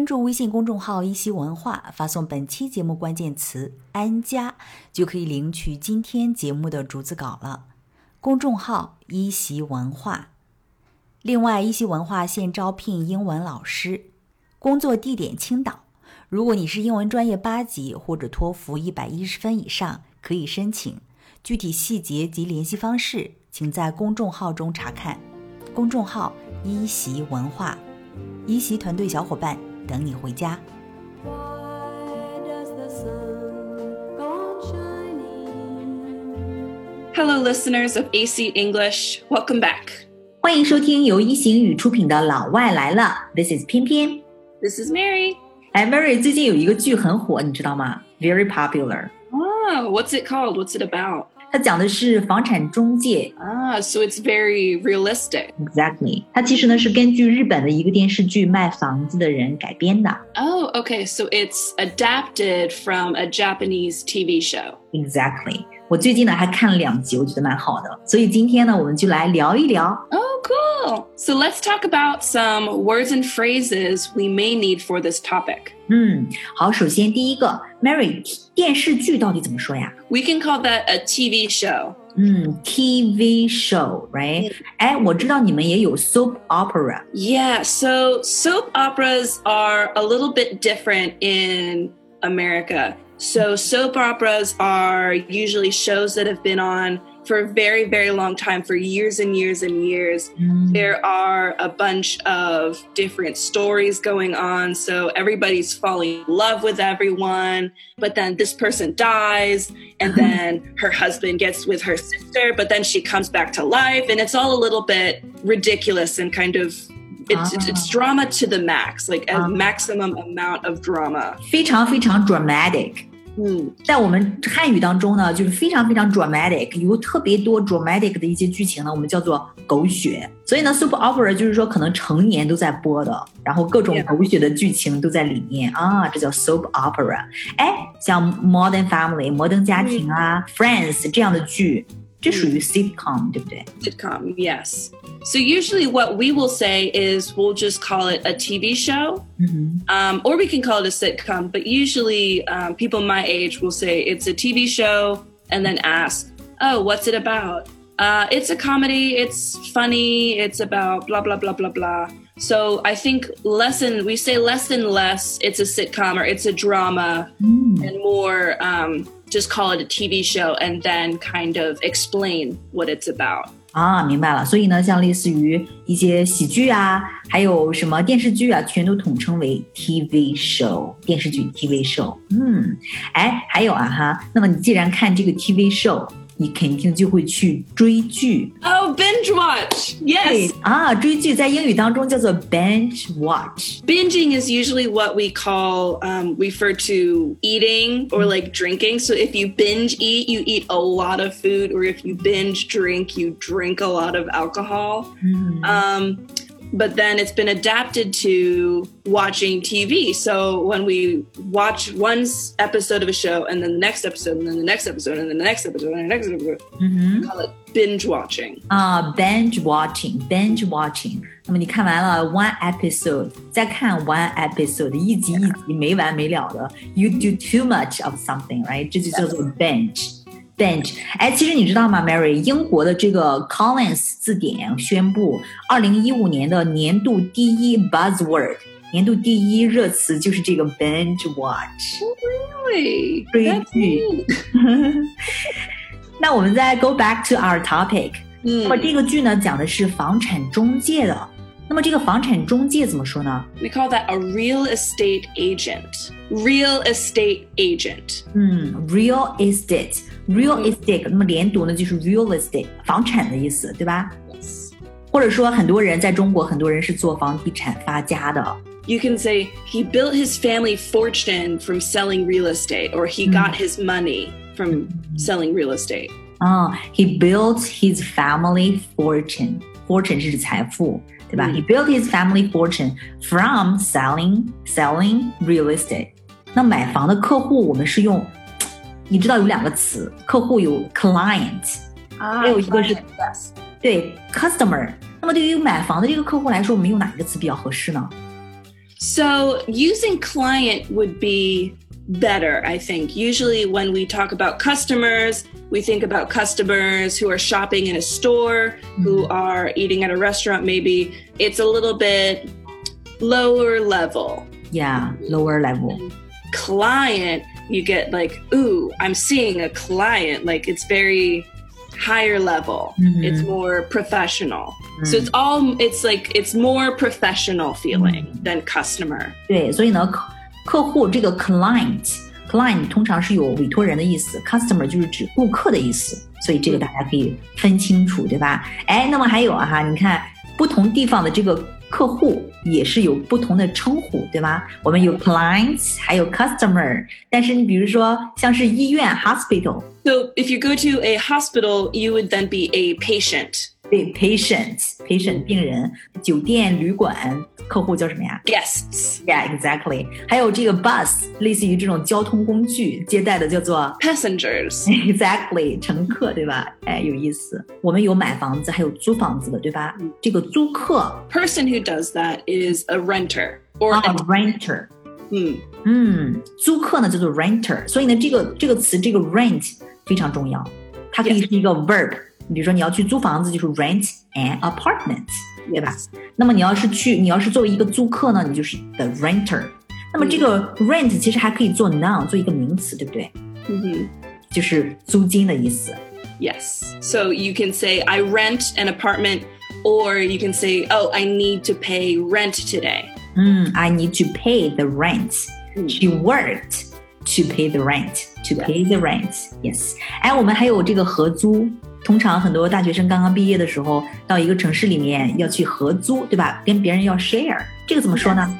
关注微信公众号“一席文化”，发送本期节目关键词“安家”，就可以领取今天节目的逐字稿了。公众号“一席文化”。另外，一席文化现招聘英文老师，工作地点青岛。如果你是英文专业八级或者托福一百一十分以上，可以申请。具体细节及联系方式，请在公众号中查看。公众号“一席文化”，一席团队小伙伴等你回家。Hello, listeners of AC English. Welcome back. 欢迎收听由一行语出品的《老外来了》。This is 翩翩。This is Mary. 哎，Mary，最近有一个剧很火，你知道吗？Very popular. Oh, what's it called? What's it about? 它讲的是房产中介 Ah, so it's very realistic.，Exactly。它其实呢是根据日本的一个电视剧《卖房子的人》改编的 Oh, okay. So it's adapted from a Japanese TV show.，Exactly。我最近呢还看了两集，我觉得蛮好的，所以今天呢我们就来聊一聊 Oh, cool. So let's talk about some words and phrases we may need for this topic. 嗯，好，首先第一个，Mary，电视剧到底怎么说呀？ We can call that a TV show. 嗯，TV show，right？哎，我知道你们也有 soap opera， Yeah, so soap operas are a little bit different in America. So soap operas are usually shows that have been on for a very, very long time, for years and years and years. 嗯 There are a bunch of different stories going on. So everybody's falling in love with everyone, but then this person dies, and then her husband gets with her sister, but then she comes back to life, and it's all a little bit ridiculous and kind of. It's, it's, it's drama to the max, like a Ah. maximum amount of drama. 非常非常 dramatic。 Hmm. 在我们汉语当中呢，就是非常非常 dramatic，有特别多 dramatic 的一些剧情呢，我们叫做狗血。所以呢，soap opera 就是说可能成年都在播的，然后各种狗血的剧情都在里面啊，这叫 soap opera。哎，像 Modern Family、摩登家庭啊、Friends 这样的剧，这属于 sitcom，对不对？ Sitcom, yes. So usually what we will say is we'll just call it a TV show. 嗯 um, or we can call it a sitcom. But usually, um, people my age will say it's a TV show and then ask, "Oh, what's it about?" Uh, it's a comedy. It's funny. It's about blah blah blah blah blah. So I think less and we say less and less. It's a sitcom or it's a drama, 嗯 and more um, just call it a TV show and then kind of explain what it's about. 啊，明白了。所以呢，像类似于一些喜剧啊，还有什么电视剧啊，全都统称为 TV show，电视剧 TV show。嗯，哎，还有啊哈，那么你既然看这个 TV show， 你肯定就会去追剧。 Oh, binge watch. Yes. 啊，追剧在英语当中叫做 binge watch。 binging is usually what we call um, refer to eating or like drinking so if you binge eat you eat a lot of food or if you binge drink you drink a lot of alcohol 嗯 um, but then it's been adapted to watching tv so when we watch one s- episode of a show and then the next episode and then the next episode and then the next episode and the next episode 嗯 we call it binge watching 啊，binge watching，binge watching。那么你看完了 one episode，再看 one episode，一集一集没完没了的，you do too much of something，right？这就叫做 binge。 binge，哎，其实你知道吗，Mary？英国的这个 Collins 字典宣布，二零一五年的年度第一 buzzword，年度第一热词就是这个 binge watch。 really Pretty That's neat. neat. 那我们再 go back to our topic。那么 Hmm. 这个剧呢，讲的是房产中介的。那么这个房产中介怎么说呢？ We call that a real estate agent. Real estate agent. 嗯，real estate，real estate，那么连读呢就是 real estate，房产的意思，对吧？ Yes. 或者说很多人在中国，很多人是做房地产发家的。 You can say he built his family fortune from selling real estate, or he got his money from selling real estate. 啊、h e built his family fortune，fortune 是指财富，对吧、嗯 h e built his family fortune from selling selling real estate。那买房的客户，我们是用， 你知道有两个词，客户有 client， Ah, 还有一个是 yes. 对 customer。那么对于买房的这个客户来说，我们用哪一个词比较合适呢？ So using client would be better, I think. Usually, when we talk about customers, we think about customers who are shopping in a store, who are eating at a restaurant, maybe. It's a little bit lower level. Yeah, lower level. Client, you get like, ooh, I'm seeing a client. Like it's very higher level. Mhm. It's more professional. So it's all, it's like, it's more professional feeling than customer. 对，所以呢，客客户这个 client client 通常是有委托人的意思，customer 就是指顾客的意思，所以这个大家可以分清楚，对吧？哎，那么还有啊哈，你看不同地方的这个 客户也是有不同的称呼，对吧？我们有 clients，还有 customer，但是你比如说像是医院 hospital， So if you go to a hospital, you would then be a patient. 对 patient patient 病人，酒店旅馆客户叫什么呀？ Guests, Yeah, exactly。还有这个 bus，类似于这种交通工具接待的叫做 passengers. exactly 乘客，对吧？哎，有意思。我们有买房子，还有租房子的，对吧？这个租客 Person who does that is a renter or 啊 a, renter， hmm, 嗯，租客呢叫做 renter，所以呢，这个这个词这个 rent 非常重要，它可以 Yes. 是一个 verb。 你比如说你要去租房子，就是 rent an apartment，对吧？那么你要是去，你要是作为一个租客呢，你就是 the renter。那么这个 rent 其实还可以做 noun，做一个名词，对不对？ mhm. 就是租金的意思。 Yes. So you can say, I rent an apartment, or you can say, oh, I need to pay rent today. 嗯，I need to pay the rent. 嗯 She worked to pay the rent. To pay the rent. Yes. 哎，我们还有这个合租。 通常很多大学生刚刚毕业的时候，到一个城市里面要去合租，对吧？跟别人要 share，这个怎么说呢？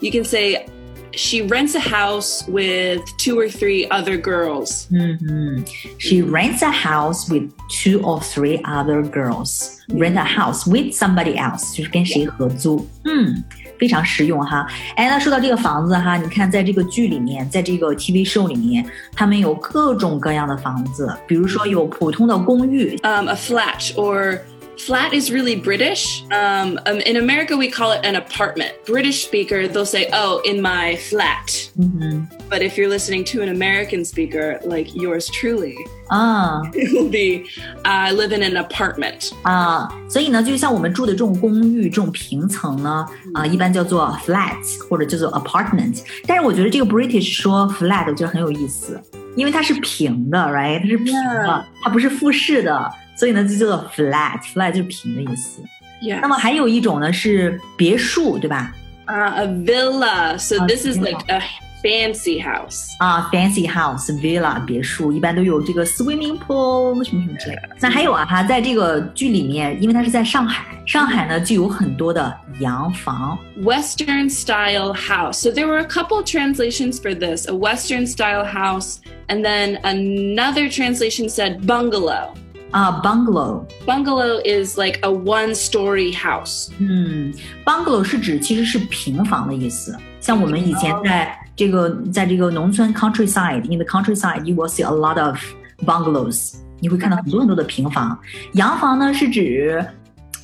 You can say, she rents a house with two or three other girls. 嗯嗯，She rents a house with two or three other girls. Rent a house with somebody else，就是跟谁合租。嗯， 非常实用哈。哎，那说到这个房子哈，你看在这个剧里面，在这个 TV show 里面，他们有各种各样的房子，比如说有普通的公寓，Um, a flat, or flat is really British. Um, um, in America, we call it an apartment. British speaker, they'll say, oh, in my flat. 嗯哼， But if you're listening to an American speaker, like yours truly, 啊 it will be, I live in an apartment. 啊，所以呢，就像我们住的这种公寓、这种平层呢，啊，一般叫做 flat 或者叫做 apartment。但是我觉得这个 British 说 flat，我觉得很有意思，因为它是平的，right？它是平的 Yeah 它不是复式的， 所以呢就叫做 flat，flat 就是平的意思。 Yeah. 那么还有一种呢是别墅，对吧？ Uh, a villa. So A this is villa. like a fancy house. 啊，fancy house villa 别墅一般都有这个 swimming pool 什么什么之类的。那还有啊哈，在这个剧里面，因为它是在上海，上海呢就有很多的洋房。 Western style house. So there were a couple translations for this a Western style house, and then another translation said bungalow. 啊，bungalow， Bungalow is like a one story house. 嗯，bungalow 是指其实是平房的意思。像我们以前在这个在这个农村 countryside，in the countryside you will see a lot of bungalows，你会看到很多很多的平房。洋房呢是指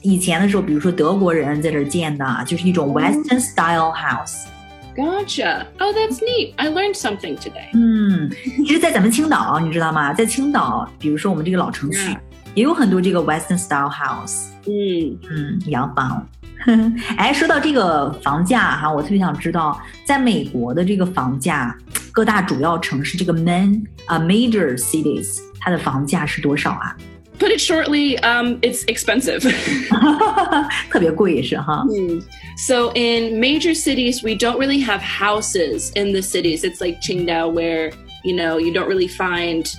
以前的时候，比如说德国人在这儿建的，就是一种 Western style house。 Gotcha. Oh, that's neat. I learned something today. 嗯，其实，在咱们青岛，你知道吗？在青岛，比如说我们这个老城区 Yeah. 也有很多这个 Western style house。 Mm. 嗯，洋房。哎，说到这个房价哈，我特别想知道，在美国的这个房价，各大主要城市这个 main 啊、major cities，它的房价是多少啊？ Put it shortly, um, it's expensive. 特别贵是哈。 Hmm. So in major cities, we don't really have houses in the cities. It's like Qingdao, where you know you don't really find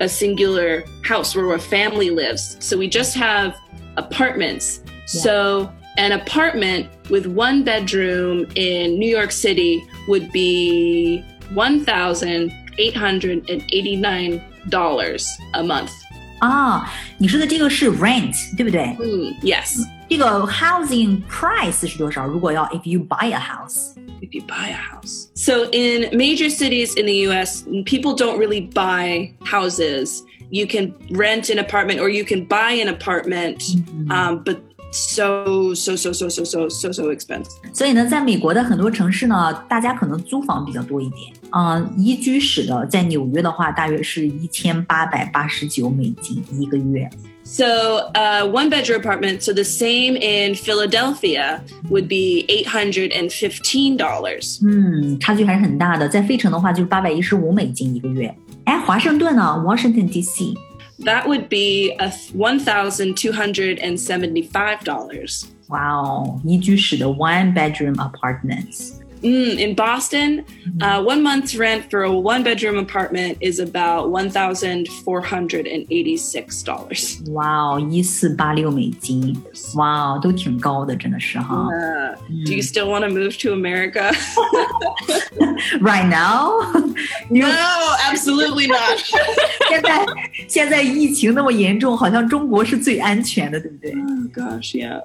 a singular house where a family lives. So we just have apartments. So an apartment with one bedroom in New York City would be one thousand eight hundred and eighty-nine dollars a month. 啊，你说的这个是 rent，对不对？ Hmm, yes. 这个 housing price 是多少？如果要 if you buy a house， if you buy a house. So in major cities in the US, people don't really buy houses. You can rent an apartment or you can buy an apartment, um, but so so so so so so so so expensive. 所以呢，在美国的很多城市呢，大家可能租房比较多一点。嗯、一居室的在纽约的话，大约是一千八百八十九美金一个月。 So, uh, one bedroom apartment, so the same in Philadelphia, would be $815. 嗯，差距还是很大的。在费城的话，就是八百一十五美金一个月。哎，华盛顿呢？Washington D.C. That would be a $1,275. 哇哦，一居室的 one bedroom apartments。 Mm, in Boston, uh, one month's rent for a one bedroom apartment is about $1,486. 哇哦，一四八六美金。哇哦，都挺高的，真的是哈。 Uh, Do you still want to move to America? Right now，因为 no, absolutely not. 现在现在疫情那么严重，好像中国是最安全的，对不对？ oh, gosh, yeah.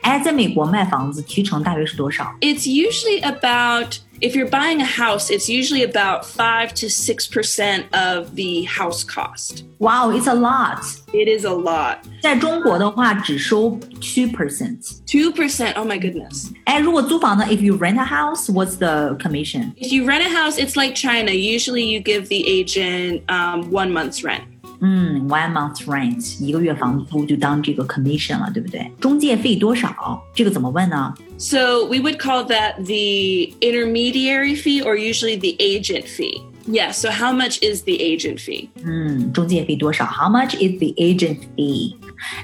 哎，在美国卖房子提成大约是多少？ It's usually about if you're buying a house, it's usually about five to six percent of the house cost. 哇哦，It's a lot。 It is a lot. 在中国的话，只收 two percent。 Two percent. Oh my goodness. 哎，如果租房呢？If you rent a house, what's the commission? If you rent a house, it's like China. Usually, you give the agent um, one month's rent. 嗯，one month rent，一个月房租就当这个 commission 了，对不对？中介费多少？这个怎么问呢？ So we would call that the intermediary fee, or usually the agent fee. Yeah. So how much is the agent fee? 嗯，中介费多少？How much is the agent fee？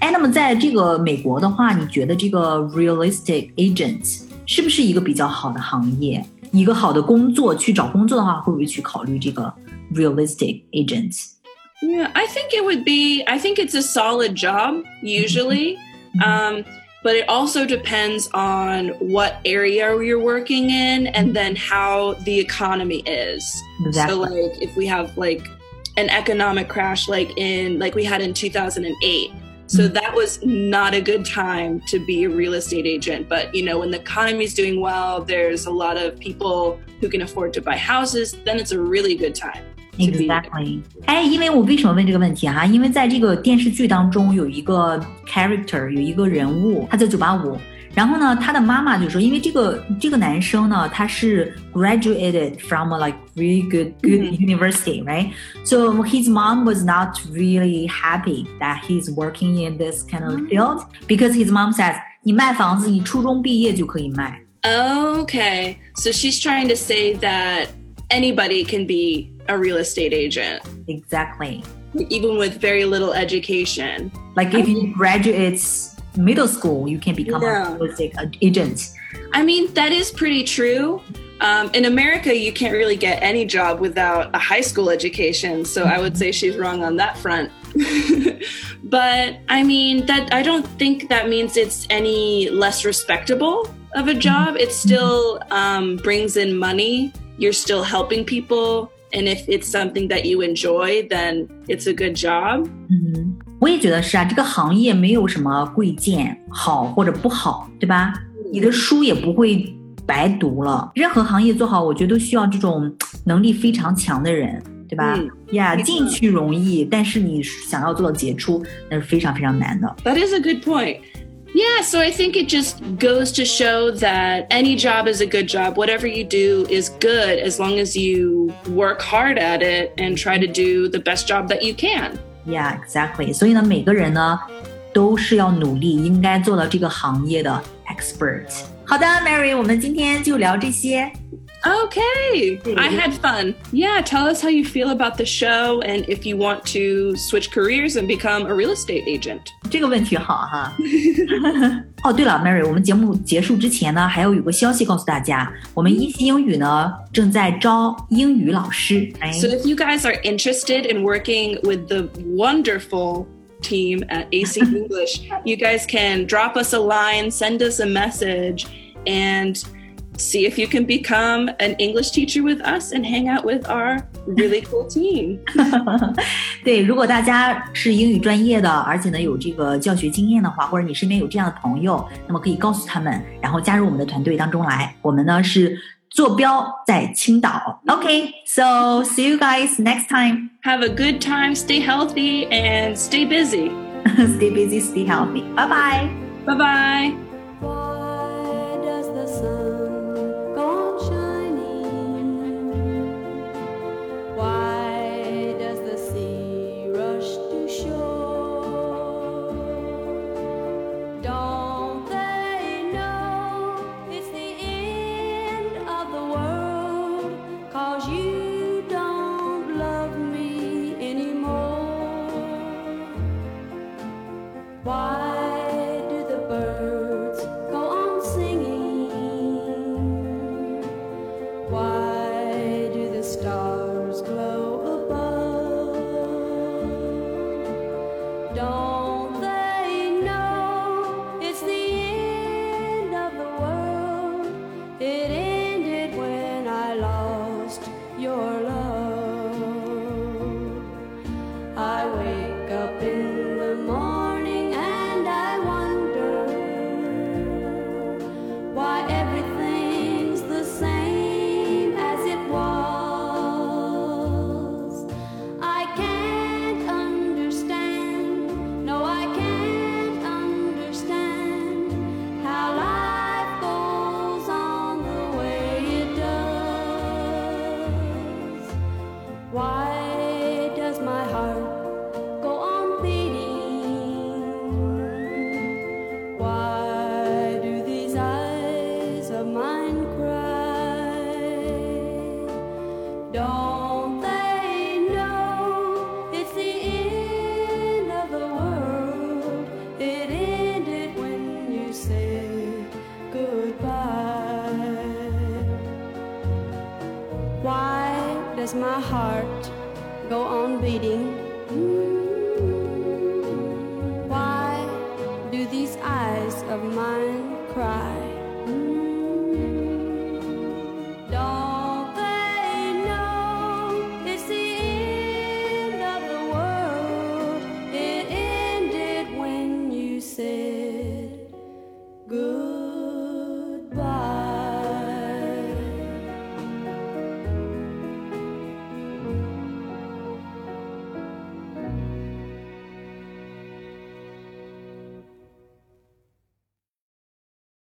哎，那么在这个美国的话，你觉得这个 real estate agent 是不是一个比较好的行业？一个好的工作，去找工作的话，会不会去考虑这个 realistic agent？ Yeah, I think it would be. I think it's a solid job usually, um, but it also depends on what area you're working in and then how the economy is. Exactly. So, like, if we have like an economic crash, like in like we had in 2008. So Mhm. that was not a good time to be a real estate agent. But you know, when the economy's doing well, there's a lot of people who can afford to buy houses. Then it's a really good time. to be- Exactly。哎，因为我为什么问这个问题哈、因为在这个电视剧当中有一个 character，有一个人物，他在九八五。然后呢，他的妈妈就说，因为这个这个男生呢，他是 graduated from a like really good good Mhm. university, right? So his mom was not really happy that he's working in this kind of field because his mom says，你卖房子，你初中毕业就可以卖。 Okay. So she's trying to say that anybody can be a real estate agent, Exactly. even with very little education. Like if you graduate middle school, you can become Yeah. a real estate agent. I mean, that is pretty true. Um, in America, you can't really get any job without a high school education. So I would say she's wrong on that front. but I mean, that I don't think that means it's any less respectable of a job. It still um, brings in money. You're still helping people. And if it's something that you enjoy, then it's a good job. 嗯，我也觉得是啊，这个行业没有什么贵贱好或者不好，对吧？你的书也不会白读了。任何行业做好，我觉得都需要这种能力非常强的人，对吧？嗯呀没错进去容易，但是你想要做到杰出，那是非常非常难的。 That is a good point. Yeah, so I think it just goes to show that any job is a good job. Whatever you do is good as long as you work hard at it and try to do the best job that you can. Yeah, exactly. 所以呢，每个人呢都是要努力，应该做到这个行业的 expert。好的，Mary，我们今天就聊这些。 Okay. I had fun. Yeah. Tell us how you feel about the show and if you want to switch careers and become a real estate agent. 这个问题好哈。哦，对了，Mary，我们节目结束之前呢，还要有个消息告诉大家，我们一席英语呢正在招英语老师。So if you guys are interested in working with the wonderful team at AC English, you guys can drop us a line, send us a message, and see if you can become an English teacher with us and hang out with our really cool team. 对，如果大家是英语专业的，而且呢有这个教学经验的话，或者你身边有这样的朋友，那么可以告诉他们，然后加入我们的团队当中来。我们呢是坐标在青岛。OK，so、see you guys next time. Have a good time, stay healthy, and stay busy. stay busy, stay healthy. Bye bye. Bye bye. these eyes of mine cry?